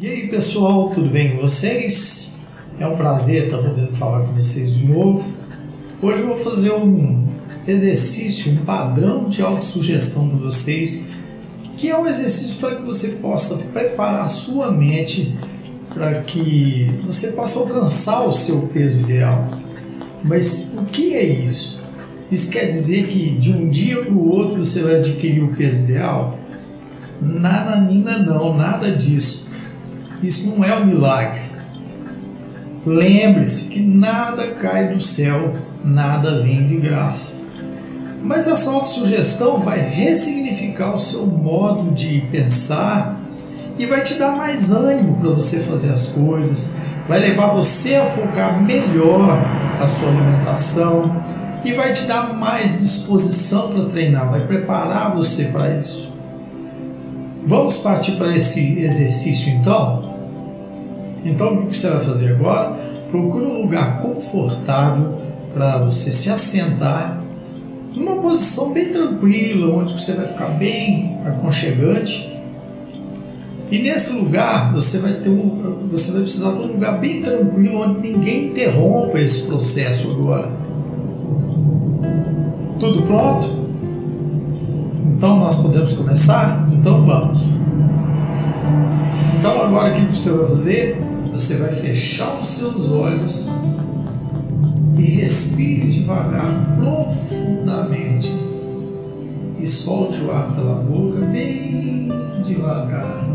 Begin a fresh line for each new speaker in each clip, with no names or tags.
E aí pessoal, tudo bem com vocês? É um prazer estar podendo falar com vocês de novo. Hoje eu vou fazer um exercício, um padrão de autossugestão para vocês, que é um exercício para que você possa preparar a sua mente para que você possa alcançar o seu peso ideal. Mas o que é isso? Isso quer dizer que de um dia para o outro você vai adquirir o peso ideal? Nada, nina, não, nada disso. Isso não é um milagre. Lembre-se que nada cai do céu, nada vem de graça. Mas essa autossugestão vai ressignificar o seu modo de pensar e vai te dar mais ânimo para você fazer as coisas, vai levar você a focar melhor a sua alimentação e vai te dar mais disposição para treinar, vai preparar você para isso. Vamos partir para esse exercício então? Então o que você vai fazer agora? Procure um lugar confortável para você se assentar, numa posição bem tranquila, onde você vai ficar bem aconchegante. E nesse lugar você vai ter um, você vai precisar de um lugar bem tranquilo onde ninguém interrompa esse processo agora. Tudo pronto? Então nós podemos começar? Então vamos. Então agora o que você vai fazer? Você vai fechar os seus olhos e respire devagar, profundamente. E solte o ar pela boca bem devagar.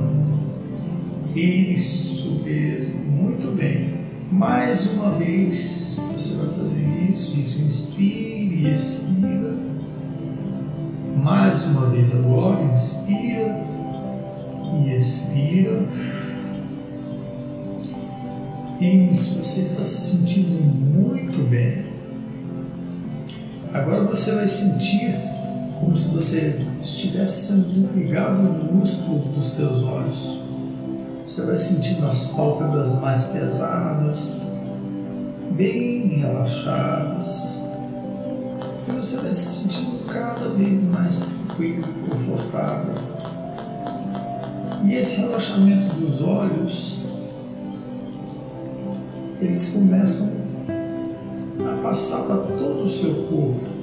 Isso mesmo, muito bem. Mais uma vez você vai fazer isso. Isso, inspire e expira. Mais uma vez agora, inspira e expira. Isso, você está se sentindo muito bem. Agora você vai sentir como se você estivesse sendo desligado os músculos dos teus olhos. Você vai sentindo as pálpebras mais pesadas, bem relaxadas. E você vai se sentindo cada vez mais tranquilo e confortável. E esse relaxamento dos olhos eles começam a passar para todo o seu corpo.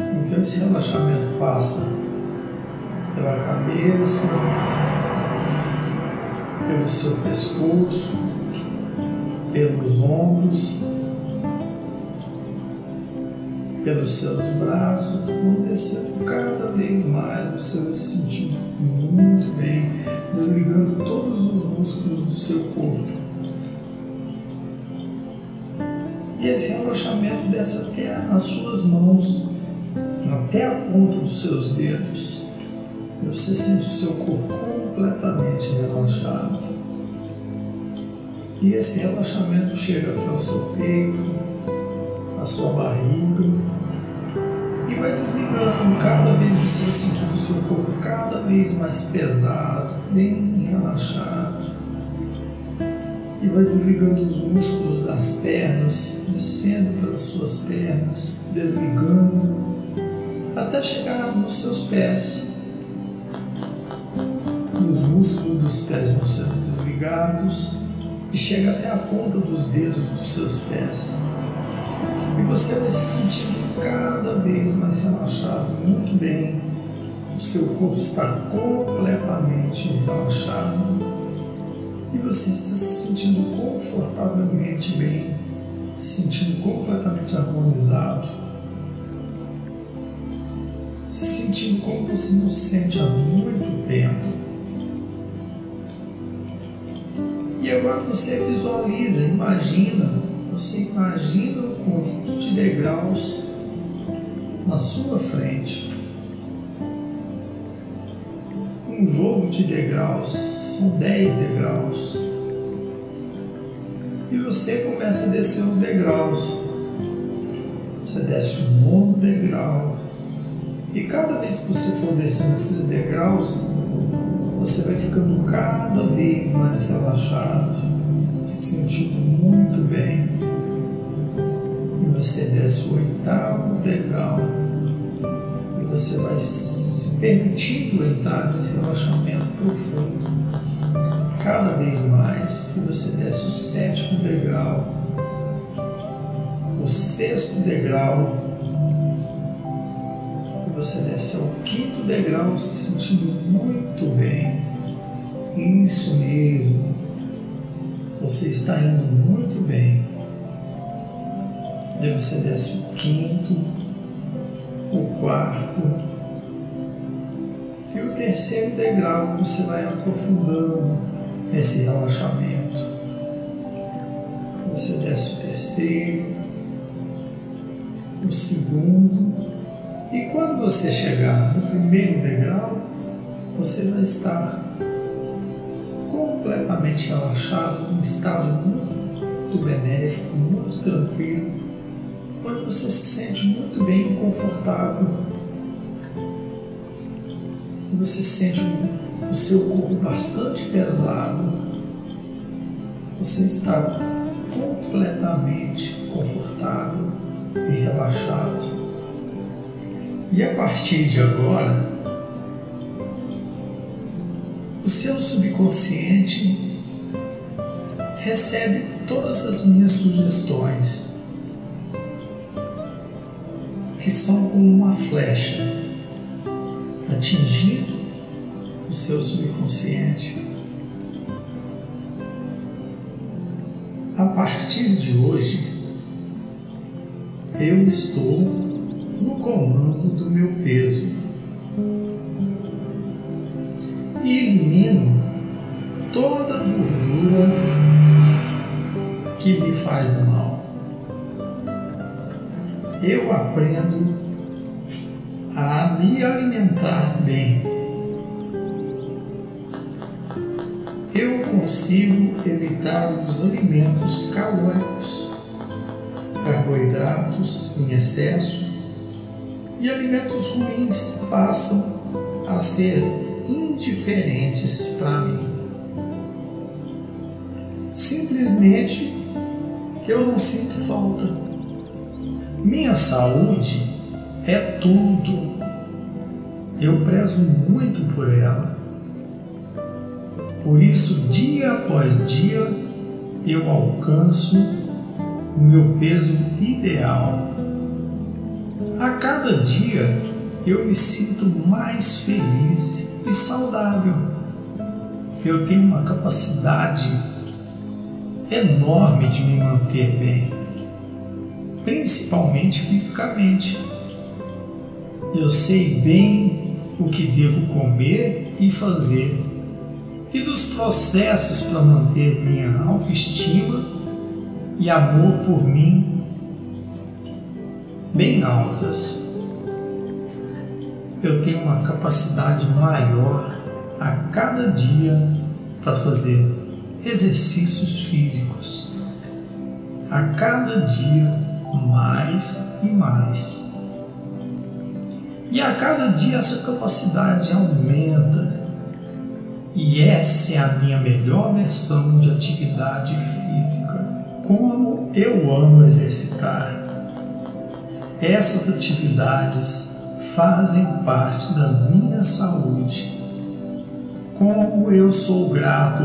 Então esse relaxamento passa pela cabeça, pelo seu pescoço, pelos ombros, pelos seus braços, vão descendo cada vez mais, você vai se sentindo muito bem, desligando todos os músculos do seu corpo. Esse relaxamento desce até as suas mãos, até a ponta dos seus dedos. Você sente o seu corpo completamente relaxado. E esse relaxamento chega até o seu peito, a sua barriga, e vai desligando. Cada vez você vai sentindo o seu corpo cada vez mais pesado, bem relaxado e vai desligando os músculos das pernas, descendo pelas suas pernas, desligando, até chegar nos seus pés. E os músculos dos pés vão sendo desligados e chega até a ponta dos dedos dos seus pés. E você vai se sentindo cada vez mais relaxado, muito bem. O seu corpo está completamente relaxado e você está se sentindo confortavelmente bem, se sentindo completamente harmonizado, se sentindo como você não se sente há muito tempo. E agora você visualiza, imagina, você imagina um conjunto de degraus na sua frente. Um jogo de degraus são dez degraus. E você começa a descer os degraus. Você desce um novo degrau. E cada vez que você for descendo esses degraus, você vai ficando cada vez mais relaxado, se sentindo muito bem. E você desce o oitavo degrau. E você vai permitindo entrar nesse relaxamento profundo. vez mais, se você desce o sétimo degrau, o sexto degrau, você desce ao quinto degrau se sentindo muito bem. Isso mesmo. Você está indo muito bem. Daí você desce o quinto, o quarto terceiro degrau você vai aprofundando nesse relaxamento. Você desce o terceiro, o segundo e quando você chegar no primeiro degrau, você vai estar completamente relaxado, num estado muito benéfico, muito tranquilo, onde você se sente muito bem e confortável. Você sente o seu corpo bastante pesado. Você está completamente confortável e relaxado. E a partir de agora, o seu subconsciente recebe todas as minhas sugestões, que são como uma flecha atingindo o seu subconsciente. A partir de hoje, eu estou no comando do meu peso e elimino toda gordura que me faz mal. Eu aprendo a me alimentar bem. Eu consigo evitar os alimentos calóricos, carboidratos em excesso e alimentos ruins passam a ser indiferentes para mim. Simplesmente eu não sinto falta. Minha saúde é tudo. Eu prezo muito por ela. Por isso, dia após dia, eu alcanço o meu peso ideal. A cada dia eu me sinto mais feliz e saudável. Eu tenho uma capacidade enorme de me manter bem, principalmente fisicamente. Eu sei bem o que devo comer e fazer, e dos processos para manter minha autoestima e amor por mim bem altas eu tenho uma capacidade maior a cada dia para fazer exercícios físicos. A cada dia mais e mais. E a cada dia essa capacidade aumenta. E essa é a minha melhor versão de atividade física. Como eu amo exercitar. Essas atividades fazem parte da minha saúde. Como eu sou grato,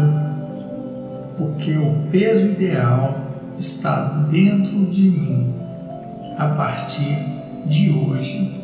porque o peso ideal está dentro de mim a partir de hoje.